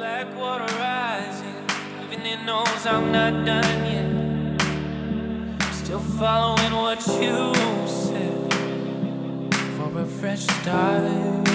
Black water rising, even it knows I'm not done yet. Still following what you said for a fresh start.